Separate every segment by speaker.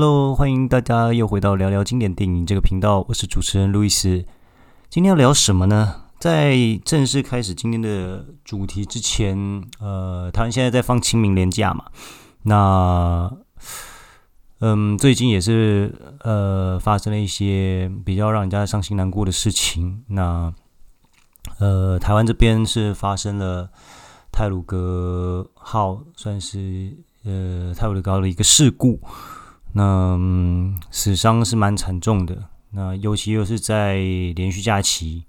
Speaker 1: Hello，欢迎大家又回到聊聊经典电影这个频道，我是主持人路易斯。今天要聊什么呢？在正式开始今天的主题之前，呃，台湾现在在放清明连假嘛，那，嗯，最近也是呃发生了一些比较让人家伤心难过的事情。那，呃，台湾这边是发生了泰鲁格号，算是呃泰鲁阁号的一个事故。那、死伤是蛮惨重的，那尤其又是在连续假期，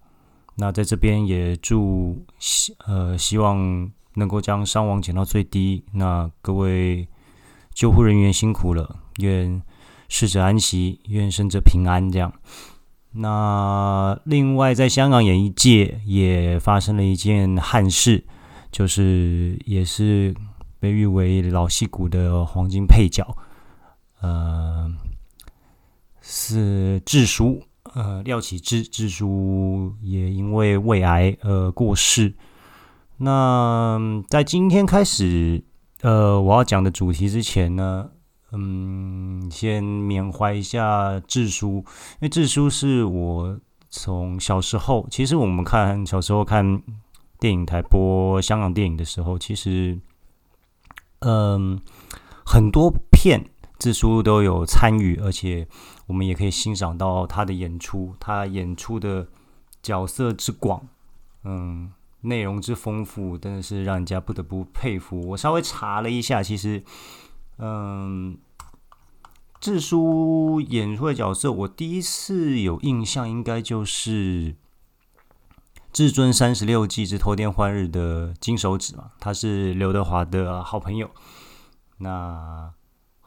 Speaker 1: 那在这边也祝希呃希望能够将伤亡减到最低。那各位救护人员辛苦了，愿逝者安息，愿生者平安。这样。那另外在香港演艺界也发生了一件憾事，就是也是被誉为老戏骨的黄金配角。呃，是智叔，呃，廖启智智叔也因为胃癌而过世。那在今天开始，呃，我要讲的主题之前呢，嗯，先缅怀一下智叔，因为智叔是我从小时候，其实我们看小时候看电影台播香港电影的时候，其实，嗯，很多片。智叔都有参与，而且我们也可以欣赏到他的演出，他演出的角色之广，嗯，内容之丰富，真的是让人家不得不佩服。我稍微查了一下，其实，嗯，智叔演出的角色，我第一次有印象，应该就是《至尊三十六计之偷天换日》的金手指嘛，他是刘德华的好朋友。那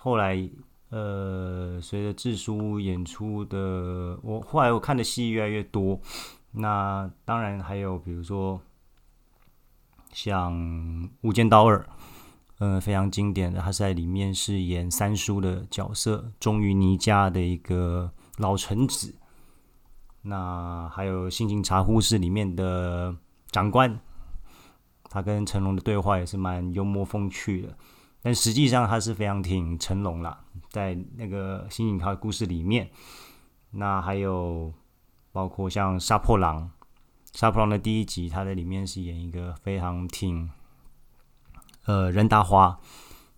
Speaker 1: 后来，呃，随着智叔演出的，我后来我看的戏越来越多。那当然还有，比如说像《无间道二》，嗯，非常经典的，他在里面是演三叔的角色，忠于倪家的一个老臣子。那还有《新警察护士》里面的长官，他跟成龙的对话也是蛮幽默风趣的。但实际上他是非常挺成龙啦，在那个新警察故事里面，那还有包括像杀破狼，杀破狼的第一集，他在里面是演一个非常挺呃任达华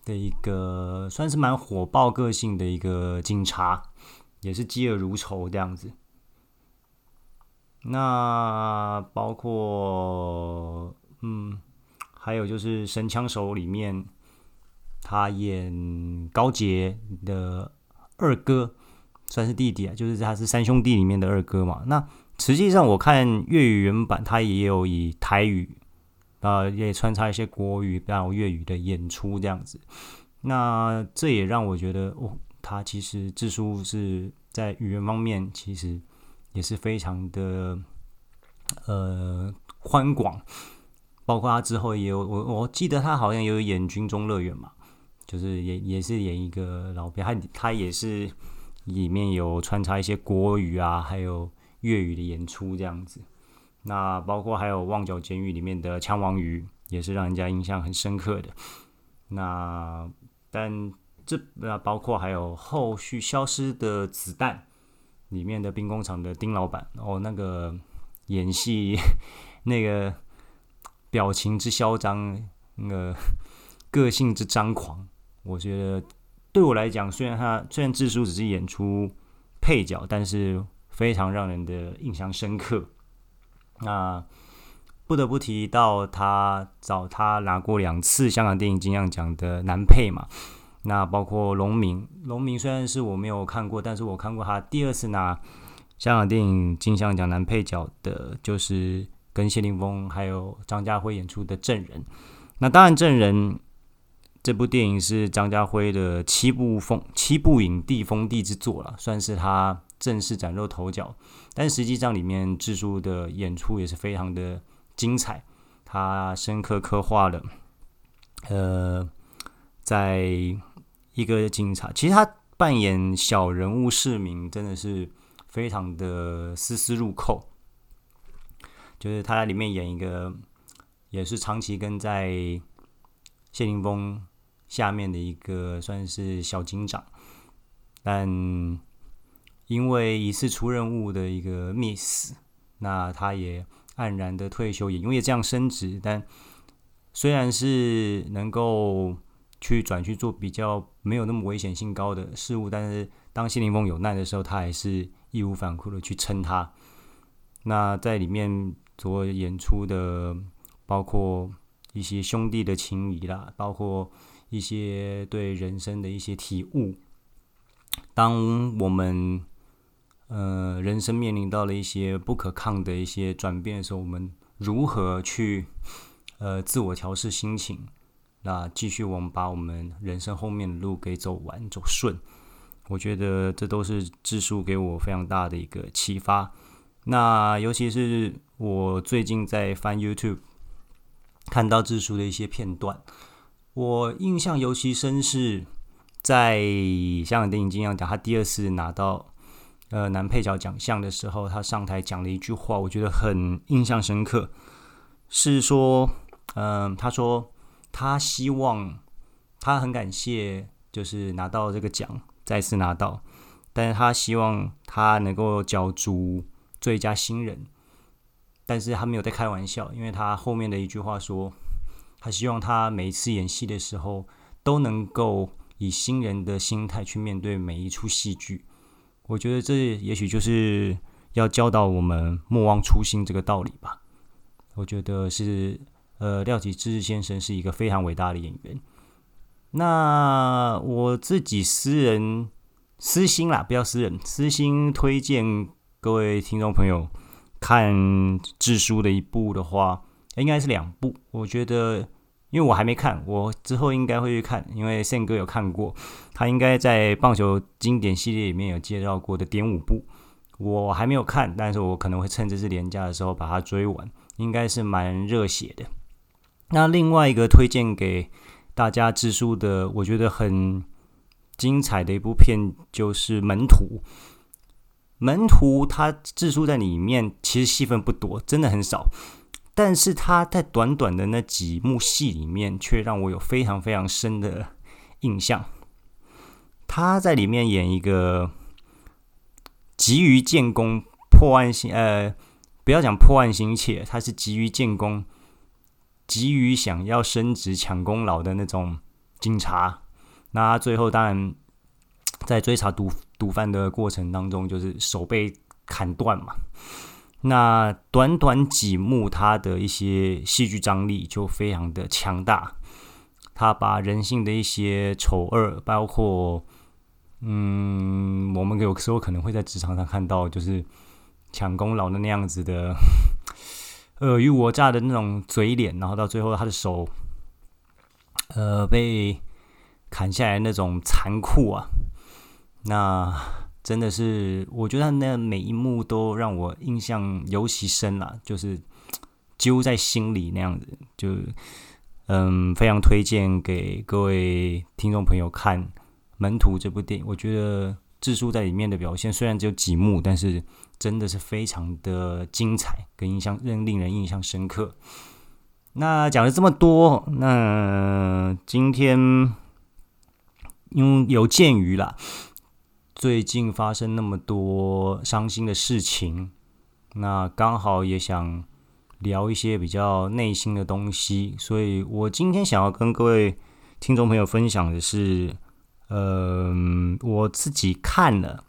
Speaker 1: 的一个算是蛮火爆个性的一个警察，也是嫉恶如仇这样子。那包括嗯，还有就是神枪手里面。他演高捷的二哥，算是弟弟啊，就是他是三兄弟里面的二哥嘛。那实际上我看粤语原版，他也有以台语啊、呃，也穿插一些国语然后粤语的演出这样子。那这也让我觉得，哦，他其实智叔是在语言方面其实也是非常的呃宽广，包括他之后也有我我记得他好像也有演《军中乐园》嘛。就是也也是演一个老兵，他他也是里面有穿插一些国语啊，还有粤语的演出这样子。那包括还有《旺角监狱》里面的枪王鱼，也是让人家印象很深刻的。那但这那包括还有后续《消失的子弹》里面的兵工厂的丁老板哦，那个演戏那个表情之嚣张，那个个性之张狂。我觉得对我来讲，虽然他虽然智叔只是演出配角，但是非常让人的印象深刻。那不得不提到他找他拿过两次香港电影金像奖的男配嘛。那包括龙明，龙明虽然是我没有看过，但是我看过他第二次拿香港电影金像奖男配角的，就是跟谢霆锋还有张家辉演出的《证人》。那当然，《证人》。这部电影是张家辉的七部封七部影帝封帝之作了，算是他正式崭露头角。但实际上，里面智叔的演出也是非常的精彩。他深刻刻画了，呃，在一个警察，其实他扮演小人物市民，真的是非常的丝丝入扣。就是他在里面演一个，也是长期跟在谢霆锋。下面的一个算是小警长，但因为一次出任务的一个 miss，那他也黯然的退休，也因为这样升职。但虽然是能够去转去做比较没有那么危险性高的事物，但是当谢霆锋有难的时候，他还是义无反顾的去撑他。那在里面所演出的，包括一些兄弟的情谊啦，包括一些对人生的一些体悟。当我们呃人生面临到了一些不可抗的一些转变的时候，我们如何去呃自我调试心情？那继续我们把我们人生后面的路给走完走顺。我觉得这都是智叔给我非常大的一个启发。那尤其是我最近在翻 YouTube，看到智叔的一些片段，我印象尤其深是，在香港电影金像奖，他第二次拿到呃男配角奖项的时候，他上台讲了一句话，我觉得很印象深刻，是说，嗯、他说他希望他很感谢，就是拿到这个奖，再次拿到，但是他希望他能够角逐。最佳新人，但是他没有在开玩笑，因为他后面的一句话说，他希望他每一次演戏的时候都能够以新人的心态去面对每一出戏剧。我觉得这也许就是要教导我们莫忘初心这个道理吧。我觉得是，呃，廖启智先生是一个非常伟大的演员。那我自己私人私心啦，不要私人，私心推荐。各位听众朋友，看智书的一部的话，应该是两部。我觉得，因为我还没看，我之后应该会去看。因为宪哥有看过，他应该在棒球经典系列里面有介绍过的点五部，我还没有看，但是我可能会趁这次连假的时候把它追完，应该是蛮热血的。那另外一个推荐给大家智叔的，我觉得很精彩的一部片就是《门徒》。门徒他智叔在里面其实戏份不多，真的很少，但是他在短短的那几幕戏里面，却让我有非常非常深的印象。他在里面演一个急于建功、破案心呃，不要讲破案心切，他是急于建功、急于想要升职抢功劳的那种警察。那最后当然。在追查毒毒贩的过程当中，就是手被砍断嘛。那短短几幕，他的一些戏剧张力就非常的强大。他把人性的一些丑恶，包括嗯，我们有时候可能会在职场上看到，就是抢功劳的那样子的尔虞我诈的那种嘴脸，然后到最后他的手呃被砍下来那种残酷啊。那真的是，我觉得那每一幕都让我印象尤其深了，就是揪在心里那样子，就嗯，非常推荐给各位听众朋友看《门徒》这部电影。我觉得智叔在里面的表现虽然只有几幕，但是真的是非常的精彩，跟印象令令人印象深刻。那讲了这么多，那今天因为有鉴于啦。最近发生那么多伤心的事情，那刚好也想聊一些比较内心的东西，所以我今天想要跟各位听众朋友分享的是，呃，我自己看了，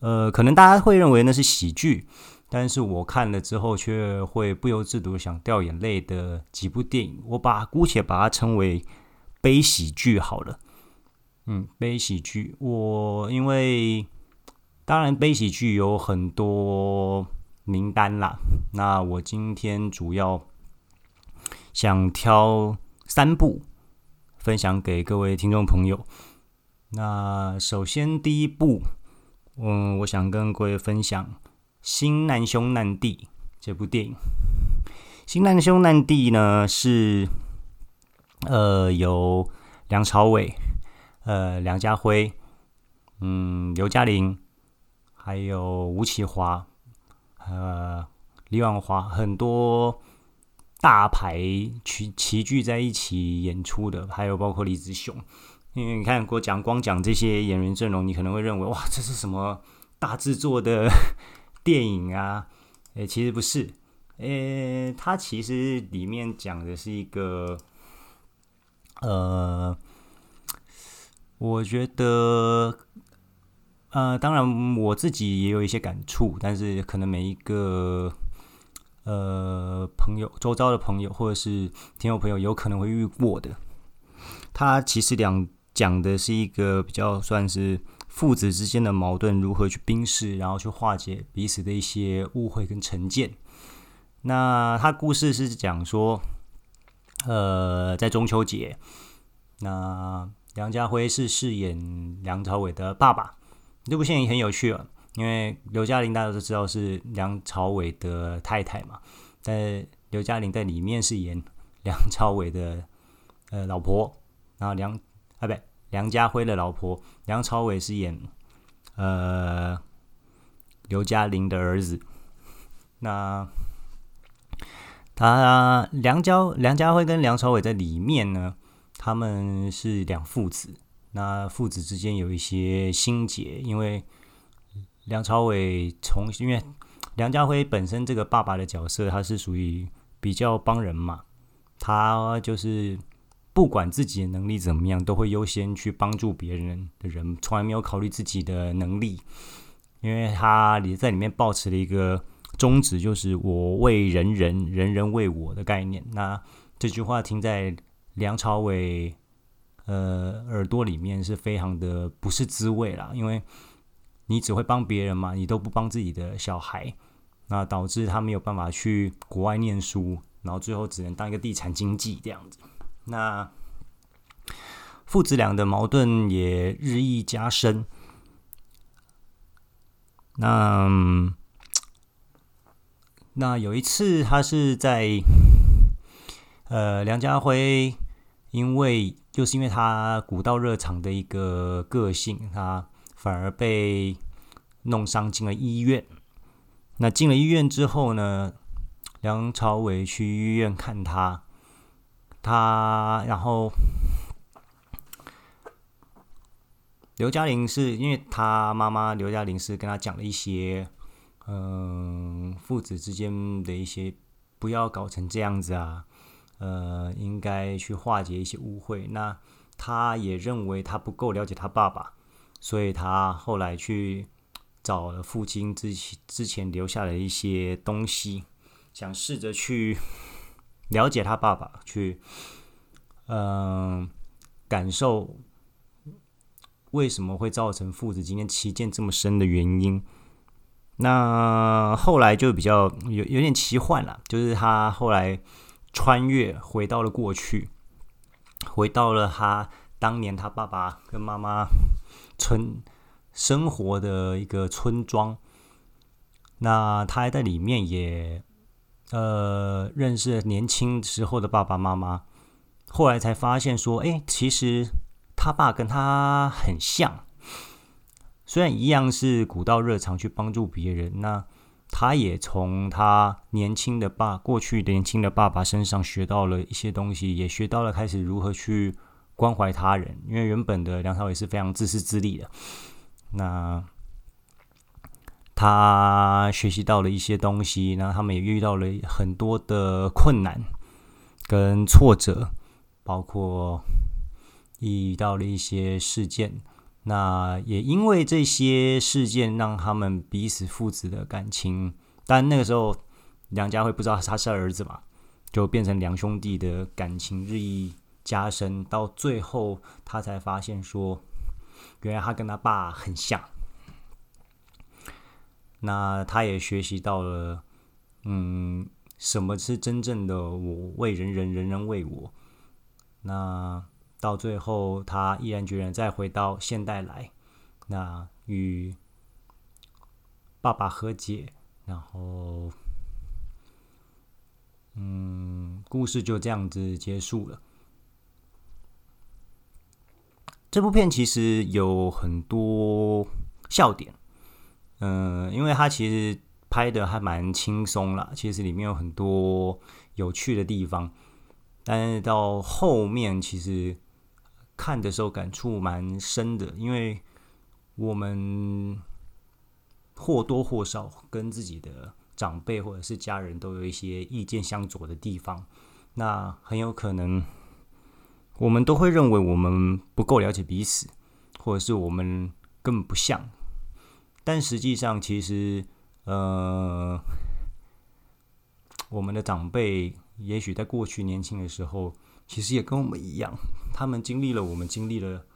Speaker 1: 呃，可能大家会认为那是喜剧，但是我看了之后却会不由自主想掉眼泪的几部电影，我把姑且把它称为悲喜剧好了。嗯，悲喜剧，我因为当然悲喜剧有很多名单啦。那我今天主要想挑三部分享给各位听众朋友。那首先第一部，嗯，我想跟各位分享《新难兄难弟》这部电影。《新难兄难弟》呢是呃有梁朝伟。呃，梁家辉，嗯，刘嘉玲，还有吴启华，呃，李婉华，很多大牌齐齐聚在一起演出的，还有包括李子雄，因为你看，我讲光讲这些演员阵容，你可能会认为哇，这是什么大制作的 电影啊？诶，其实不是，诶，它其实里面讲的是一个，呃，我觉得，呃，当然我自己也有一些感触，但是可能每一个。呃，朋友，周遭的朋友，或者是听友朋友，有可能会遇过的。他其实两讲的是一个比较算是父子之间的矛盾，如何去冰释，然后去化解彼此的一些误会跟成见。那他故事是讲说，呃，在中秋节，那梁家辉是饰演梁朝伟的爸爸。这部电影很有趣啊。因为刘嘉玲大家都知道是梁朝伟的太太嘛，在刘嘉玲在里面是演梁朝伟的呃老婆，然后梁啊不对，梁家辉的老婆，梁朝伟是演呃刘嘉玲的儿子。那他梁家梁家辉跟梁朝伟在里面呢，他们是两父子，那父子之间有一些心结，因为。梁朝伟从因为梁家辉本身这个爸爸的角色，他是属于比较帮人嘛，他就是不管自己的能力怎么样，都会优先去帮助别人的人，从来没有考虑自己的能力，因为他也在里面保持了一个宗旨，就是我为人人，人人为我的概念。那这句话听在梁朝伟呃耳朵里面是非常的不是滋味啦，因为。你只会帮别人嘛？你都不帮自己的小孩，那导致他没有办法去国外念书，然后最后只能当一个地产经纪这样子。那父子俩的矛盾也日益加深。那那有一次，他是在呃梁家辉，因为就是因为他古道热肠的一个个性，他。反而被弄伤进了医院。那进了医院之后呢，梁朝伟去医院看他，他然后刘嘉玲是因为他妈妈刘嘉玲是跟他讲了一些，嗯，父子之间的一些不要搞成这样子啊，呃，应该去化解一些误会。那他也认为他不够了解他爸爸。所以他后来去找了父亲之之前留下的一些东西，想试着去 了解他爸爸，去嗯、感受为什么会造成父子今天歧见这么深的原因。那后来就比较有有点奇幻了，就是他后来穿越回到了过去，回到了他当年他爸爸跟妈妈。村生活的一个村庄，那他还在里面也呃认识年轻时候的爸爸妈妈，后来才发现说，哎，其实他爸跟他很像，虽然一样是古道热肠去帮助别人，那他也从他年轻的爸过去年轻的爸爸身上学到了一些东西，也学到了开始如何去。关怀他人，因为原本的梁朝伟是非常自私自利的。那他学习到了一些东西，然后他们也遇到了很多的困难跟挫折，包括遇到了一些事件。那也因为这些事件，让他们彼此父子的感情，但那个时候梁家辉不知道他是儿子嘛，就变成两兄弟的感情日益。加深到最后，他才发现说，原来他跟他爸很像。那他也学习到了，嗯，什么是真正的我为人人，人人为我。那到最后，他毅然决然再回到现代来，那与爸爸和解，然后，嗯，故事就这样子结束了。这部片其实有很多笑点，嗯、因为它其实拍的还蛮轻松啦，其实里面有很多有趣的地方，但是到后面其实看的时候感触蛮深的，因为我们或多或少跟自己的长辈或者是家人都有一些意见相左的地方，那很有可能我们都会认为我们不够了解彼此，或者是我们根本不像，但实际上其实呃，我们的长辈也许在过去年轻的时候。其实也跟我们一样，他们经历了我们经历了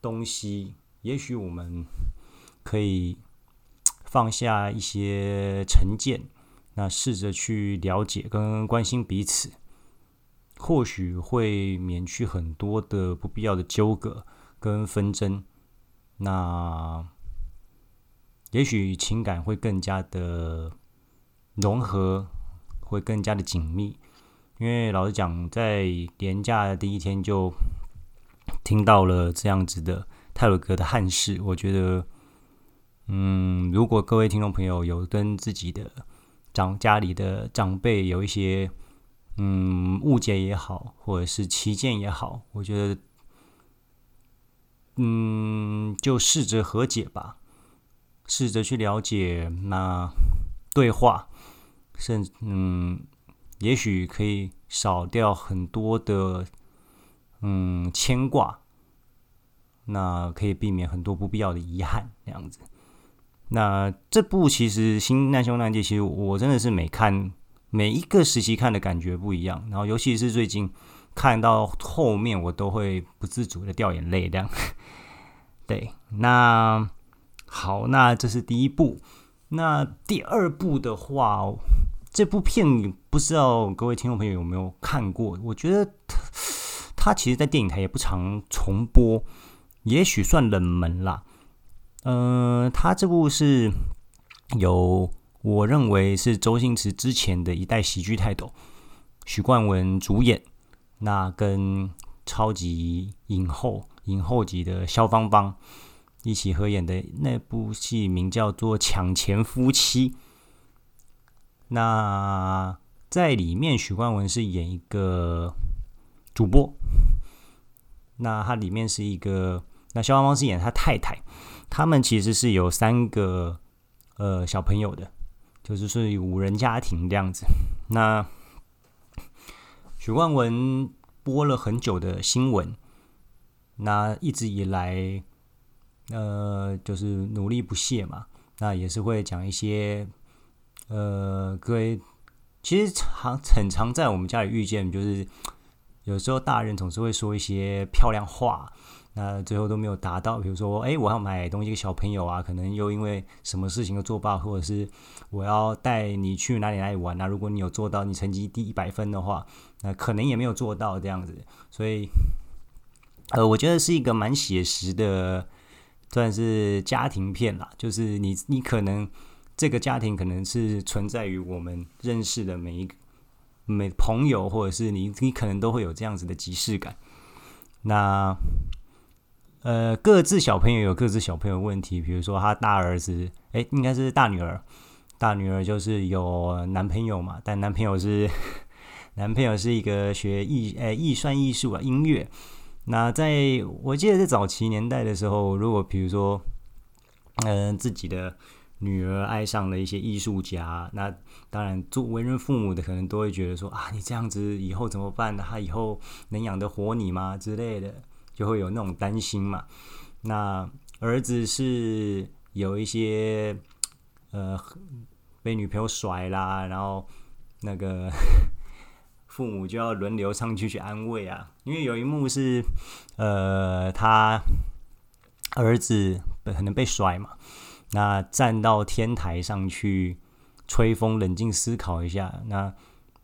Speaker 1: 东西，也许我们可以放下一些成见，那试着去了解跟关心彼此，或许会免去很多的不必要的纠葛跟纷争，那也许情感会更加的融合，会更加的紧密。因为老实讲，在年假的第一天就听到了这样子的太鲁阁的憾事，我觉得，嗯，如果各位听众朋友有跟自己的长家里的长辈有一些嗯误解也好，或者是歧见也好，我觉得，嗯，就试着和解吧，试着去了解，那对话，甚嗯。也许可以少掉很多的嗯牵挂，那可以避免很多不必要的遗憾。这样子，那这部其实《新难兄难弟》，其实我真的是每看每一个时期看的感觉不一样。然后，尤其是最近看到后面，我都会不自主的掉眼泪。这样，对。那好，那这是第一部。那第二部的话。这部片不知道各位听众朋友有没有看过？我觉得它，它其实，在电影台也不常重播，也许算冷门啦。嗯、呃，它这部是由我认为是周星驰之前的一代喜剧泰斗许冠文主演，那跟超级影后、影后级的萧芳芳一起合演的那部戏，名叫做《抢钱夫妻》。那在里面，许冠文是演一个主播。那他里面是一个，那萧芳芳是演他太太。他们其实是有三个呃小朋友的，就是是五人家庭这样子。那许冠文播了很久的新闻，那一直以来呃就是努力不懈嘛，那也是会讲一些。呃，各位，其实常很常在我们家里遇见，就是有时候大人总是会说一些漂亮话，那最后都没有达到。比如说，哎，我要买东西给小朋友啊，可能又因为什么事情都做不到，或者是我要带你去哪里哪里玩啊，如果你有做到，你成绩第一百分的话，那可能也没有做到这样子。所以，呃，我觉得是一个蛮写实的，算是家庭片啦，就是你你可能。这个家庭可能是存在于我们认识的每一个每朋友，或者是你，你可能都会有这样子的即视感。那呃，各自小朋友有各自小朋友问题，比如说他大儿子，哎，应该是大女儿，大女儿就是有男朋友嘛，但男朋友是 男朋友是一个学艺，哎，艺算艺术啊，音乐。那在我记得在早期年代的时候，如果比如说，嗯、自己的。女儿爱上了一些艺术家，那当然做为人父母的可能都会觉得说啊，你这样子以后怎么办？他以后能养得活你吗？之类的，就会有那种担心嘛。那儿子是有一些呃被女朋友甩啦，然后那个 父母就要轮流上去去安慰啊。因为有一幕是呃他儿子可能被甩嘛。那站到天台上去吹风，冷静思考一下。那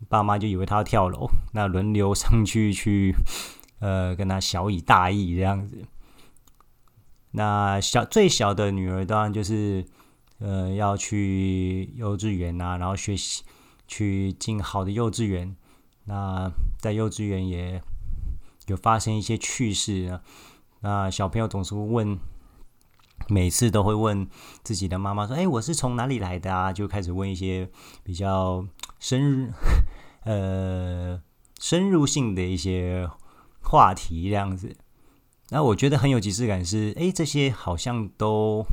Speaker 1: 爸妈就以为他要跳楼，那轮流上去去，呃，跟他小以大义这样子。那小最小的女儿当然就是，呃，要去幼稚园啊，然后学习去进好的幼稚园。那在幼稚园也有发生一些趣事啊。那小朋友总是会问。每次都会问自己的妈妈说：“哎，我是从哪里来的啊？”就开始问一些比较深入 呃深入性的一些话题，这样子。那我觉得很有即视感是，哎，这些好像都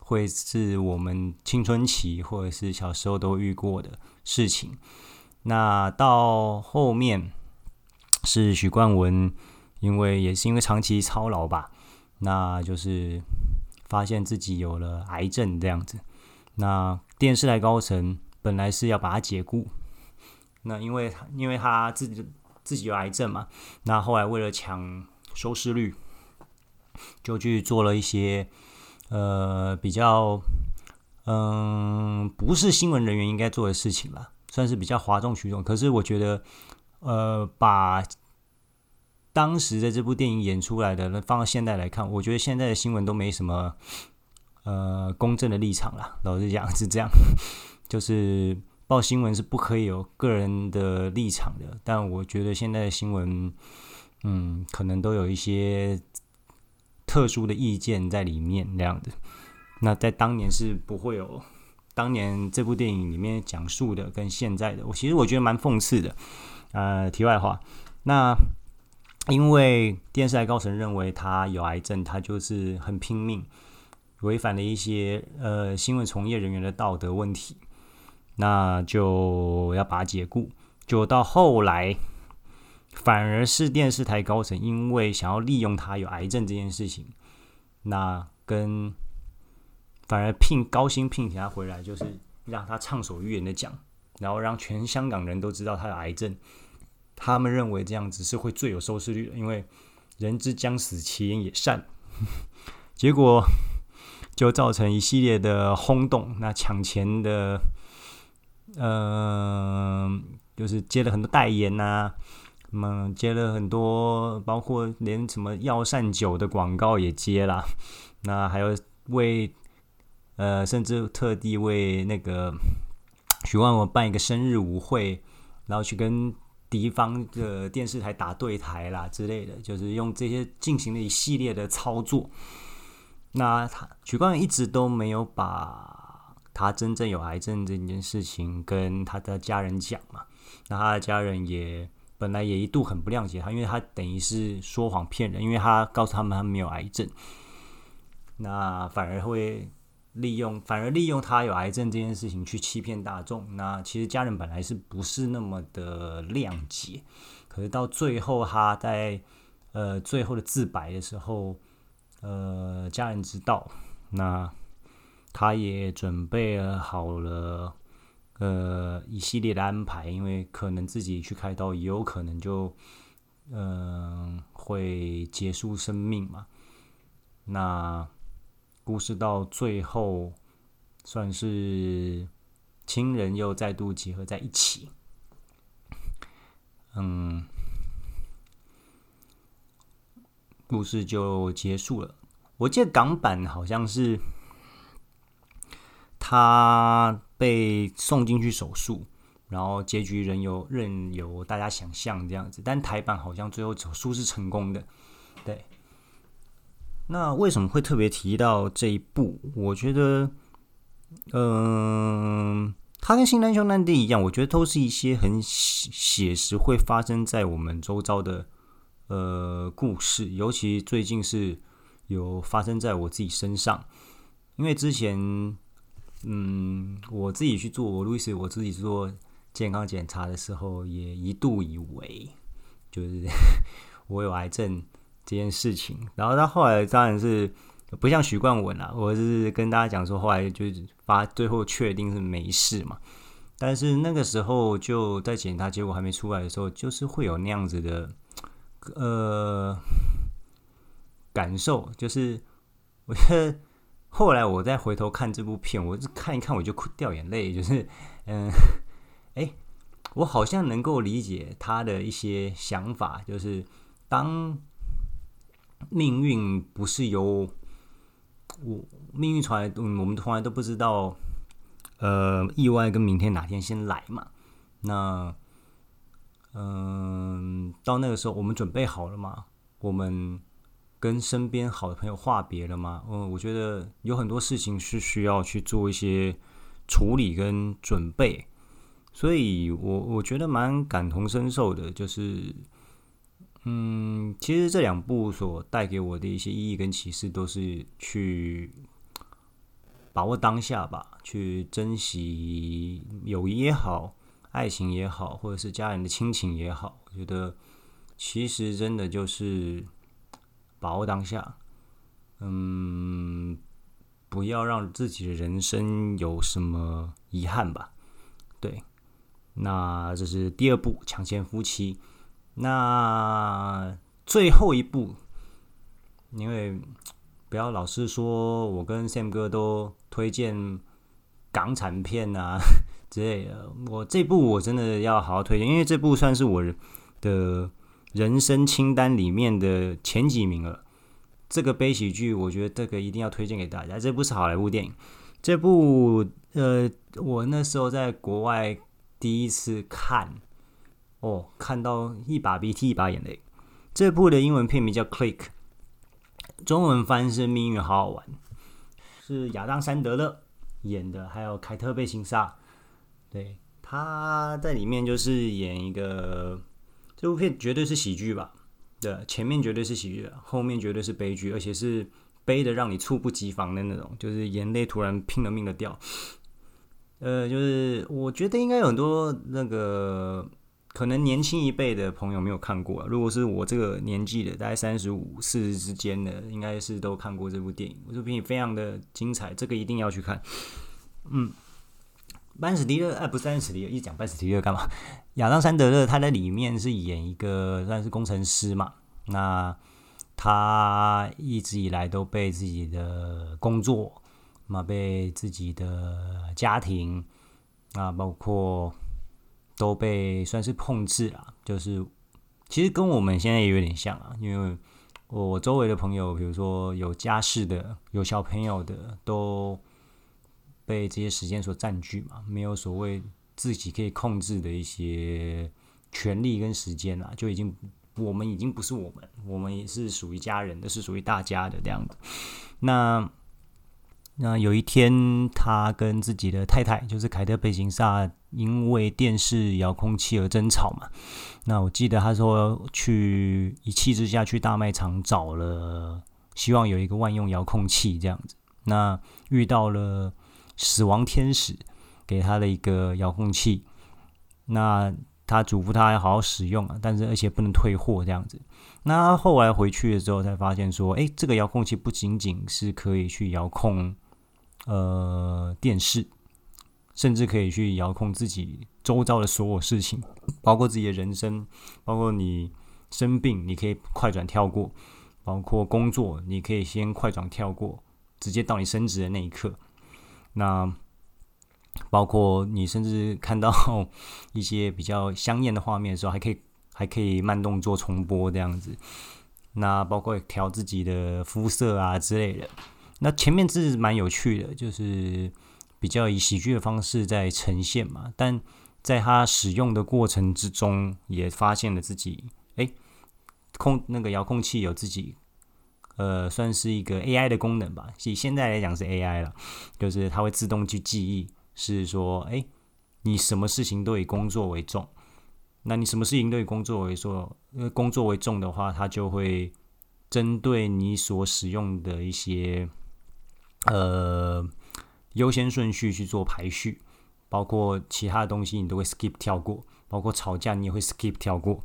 Speaker 1: 会是我们青春期或者是小时候都遇过的事情。那到后面是许冠文，因为也是因为长期操劳吧，那就是发现自己有了癌症这样子。那电视台高层本来是要把他解雇，那因为因为他自己自己有癌症嘛，那后来为了抢收视率。就去做了一些，呃，比较，嗯、不是新闻人员应该做的事情吧，算是比较哗众取宠。可是我觉得，呃，把当时的这部电影演出来的，那放到现在来看，我觉得现在的新闻都没什么，呃，公正的立场了。老实讲是这样，就是报新闻是不可以有个人的立场的。但我觉得现在的新闻，嗯，可能都有一些。特殊的意见在里面，这样的。那在当年是不会有，当年这部电影里面讲述的跟现在的，我其实我觉得蛮讽刺的。呃，题外话，那因为电视台高层认为他有癌症，他就是很拼命，违反了一些呃新闻从业人员的道德问题，那就要把他解雇。就到后来。反而是电视台高层，因为想要利用他有癌症这件事情，那跟反而聘高薪聘请他回来，就是让他畅所欲言的讲，然后让全香港人都知道他有癌症。他们认为这样子是会最有收视率的，因为人之将死，其言也善。结果就造成一系列的轰动，那抢钱的，嗯、呃，就是接了很多代言呐、啊。那么接了很多，包括连什么药膳酒的广告也接了，那还有为呃，甚至特地为那个许冠文办一个生日舞会，然后去跟敌方的电视台打对台啦之类的，就是用这些进行了一系列的操作。那他许冠一直都没有把他真正有癌症这件事情跟他的家人讲嘛，那他的家人也。本来也一度很不谅解他，因为他等于是说谎骗人，因为他告诉他们他没有癌症，那反而会利用，反而利用他有癌症这件事情去欺骗大众。那其实家人本来是不是那么的谅解，可是到最后他在呃最后的自白的时候，呃家人知道，那他也准备好了。呃，一系列的安排，因为可能自己去开刀，也有可能就，嗯、呃，会结束生命嘛。那故事到最后，算是亲人又再度结合在一起。嗯，故事就结束了。我记得港版好像是他。被送进去手术，然后结局任由任由大家想象这样子。但台版好像最后手术是成功的，对。那为什么会特别提到这一部？我觉得，嗯、呃，它跟《新难兄难弟》一样，我觉得都是一些很写实会发生在我们周遭的呃故事，尤其最近是有发生在我自己身上，因为之前。嗯，我自己去做，我路易斯，我自己做健康检查的时候，也一度以为就是 我有癌症这件事情。然后他后来当然是不像许冠文啦，我是跟大家讲说，后来就是发最后确定是没事嘛。但是那个时候就在检查结果还没出来的时候，就是会有那样子的呃感受，就是我觉得。后来我再回头看这部片，我看一看我就掉眼泪，就是，嗯，哎，我好像能够理解他的一些想法，就是当命运不是由我命运从来，我们从来都不知道，呃，意外跟明天哪天先来嘛？那，嗯，到那个时候我们准备好了吗？我们。跟身边好的朋友话别了吗？嗯，我觉得有很多事情是需要去做一些处理跟准备，所以我我觉得蛮感同身受的。就是，嗯，其实这两部所带给我的一些意义跟启示，都是去把握当下吧，去珍惜友谊也好，爱情也好，或者是家人的亲情也好，我觉得其实真的就是把握当下。嗯，不要让自己的人生有什么遗憾吧。对，那这是第二部《抢先夫妻》。那最后一部，因为不要老是说我跟 Sam 哥都推荐港产片啊 之类的，我这部我真的要好好推荐，因为这部算是我的人生清单里面的前几名了。这个悲喜剧，我觉得这个一定要推荐给大家。这部是好莱坞电影，这部呃，我那时候在国外第一次看。哦，看到一把鼻涕一把眼泪。这部的英文片名叫《Click》，中文翻是《命运好好玩》，是亚当·山德勒演的，还有凯特·贝辛萨。对，他在里面就是演一个，这部片绝对是喜剧吧？对，前面绝对是喜剧，后面绝对是悲剧，而且是悲的让你猝不及防的那种，就是眼泪突然拼了命的掉。呃，就是我觉得应该有很多那个。可能年轻一辈的朋友没有看过啊，如果是我这个年纪的，大概三十五、四十之间的，应该是都看过这部电影。这部电影非常的精彩，这个一定要去看。嗯，班史迪勒，哎，不是班史迪勒，一讲班史迪勒干嘛？亚当·山德勒他在里面是演一个算是工程师嘛，那他一直以来都被自己的工作，嘛，被自己的家庭，啊，包括。都被算是控制了，就是其实跟我们现在也有点像啊，因为我周围的朋友，比如说有家室的、有小朋友的，都被这些时间所占据嘛，没有所谓自己可以控制的一些权利跟时间啦，就已经我们已经不是我们，我们也是属于家人的，是属于大家的这样子。那。那有一天，他跟自己的太太，就是凯特·贝金萨，因为电视遥控器而争吵嘛。那我记得他说，去一气之下去大卖场找了，希望有一个万用遥控器这样子。那遇到了死亡天使，给他的一个遥控器。那他嘱咐他要好好使用啊，但是而且不能退货这样子。那后来回去的时候才发现说，诶，这个遥控器不仅仅是可以去遥控。呃，电视，甚至可以去遥控自己周遭的所有事情，包括自己的人生，包括你生病，你可以快转跳过；包括工作，你可以先快转跳过，直接到你升职的那一刻。那包括你甚至看到 一些比较香艳的画面的时候，还可以还可以慢动作重播这样子。那包括调自己的肤色啊之类的。那前面是蛮有趣的，就是比较以喜剧的方式在呈现嘛。但在他使用的过程之中，也发现了自己，哎，控那个遥控器有自己，呃，算是一个 AI 的功能吧。以现在来讲是 AI 了，就是它会自动去记忆，是说，哎，你什么事情都以工作为重。那你什么事情都以工作为重，因为工作为重的话，它就会针对你所使用的一些。呃，优先顺序去做排序，包括其他的东西你都会 skip 跳过，包括吵架你也会 skip 跳过。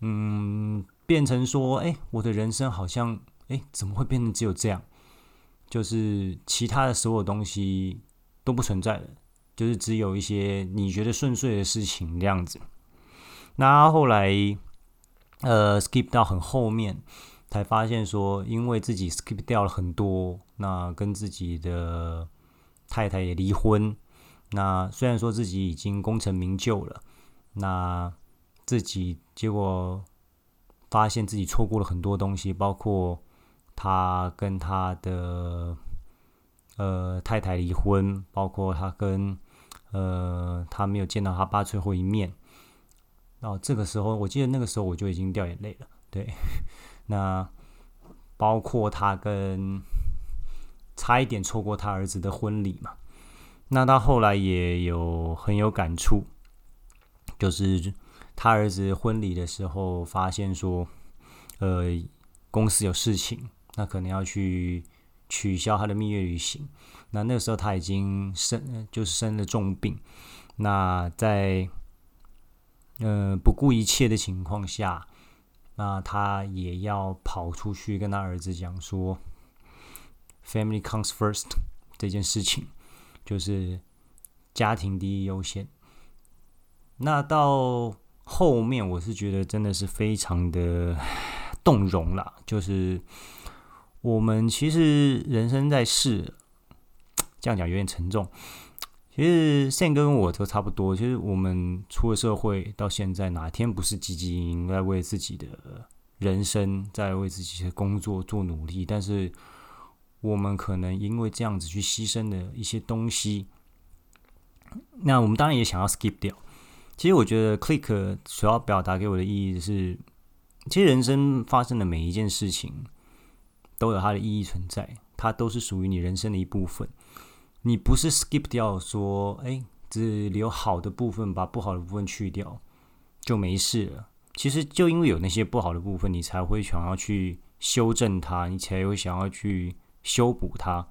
Speaker 1: 嗯，变成说，哎，我的人生好像，哎，怎么会变成只有这样？就是其他的所有东西都不存在了，就是只有一些你觉得顺遂的事情这样子。那后来，呃，skip 到很后面。才发现说，因为自己 skip 掉了很多，那跟自己的太太也离婚。那虽然说自己已经功成名就了，那自己结果发现自己错过了很多东西，包括他跟他的呃太太离婚，包括他跟呃他没有见到他爸最后一面。然后这个时候，我记得那个时候我就已经掉眼泪了，对。那包括他跟差一点错过他儿子的婚礼嘛？那他后来也有很有感触，就是他儿子婚礼的时候发现说，呃，公司有事情，那可能要去取消他的蜜月旅行。那那个时候他已经生，就是生了重病。那在呃不顾一切的情况下，那他也要跑出去跟他儿子讲说，“Family comes first” 这件事情，就是家庭第一优先。那到后面，我是觉得真的是非常的动容啦，就是我们其实人生在世，这样讲有点沉重。其实 Sam 哥跟我都差不多。其实我们出了社会到现在，哪天不是汲汲营营在为自己的人生，在为自己的工作做努力？但是我们可能因为这样子去牺牲的一些东西，那我们当然也想要 skip 掉。其实我觉得 Click 主要表达给我的意义是，其实人生发生的每一件事情都有它的意义存在，它都是属于你人生的一部分。你不是 skip 掉说，哎，只留好的部分，把不好的部分去掉就没事了。其实就因为有那些不好的部分，你才会想要去修正它，你才会想要去修补它，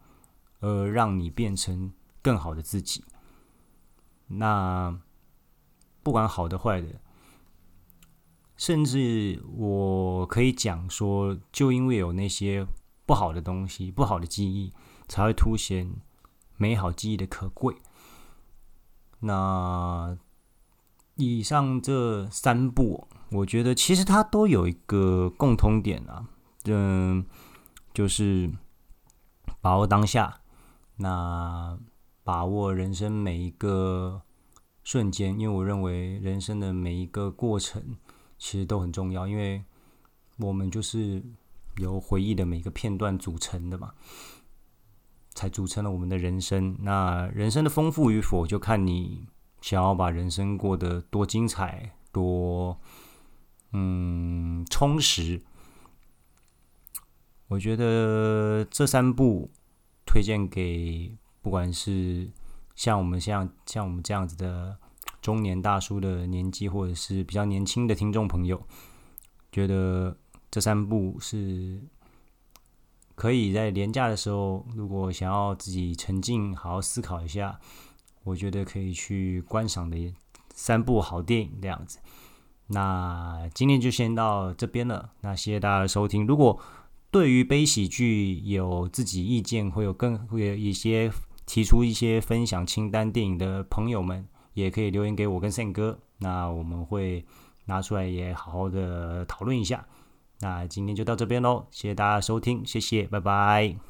Speaker 1: 而让你变成更好的自己。那不管好的坏的，甚至我可以讲说，就因为有那些不好的东西、不好的记忆，才会凸显。美好记忆的可贵。那以上这三部，我觉得其实它都有一个共通点啊，嗯，就是把握当下，那把握人生每一个瞬间，因为我认为人生的每一个过程其实都很重要，因为我们就是由回忆的每个片段组成的嘛。才组成了我们的人生。那人生的丰富与否，就看你想要把人生过得多精彩、多嗯充实。我觉得这三部推荐给不管是像我们像像我们这样子的中年大叔的年纪，或者是比较年轻的听众朋友，觉得这三部是。可以在连假的时候，如果想要自己沉浸、好好思考一下，我觉得可以去观赏的三部好电影这样子。那今天就先到这边了，那谢谢大家的收听。如果对于悲喜剧有自己意见，会有更会有一些提出一些分享清单电影的朋友们，也可以留言给我跟 Sam 哥，那我们会拿出来也好好的讨论一下。那今天就到这边喽，谢谢大家收听，谢谢，拜拜。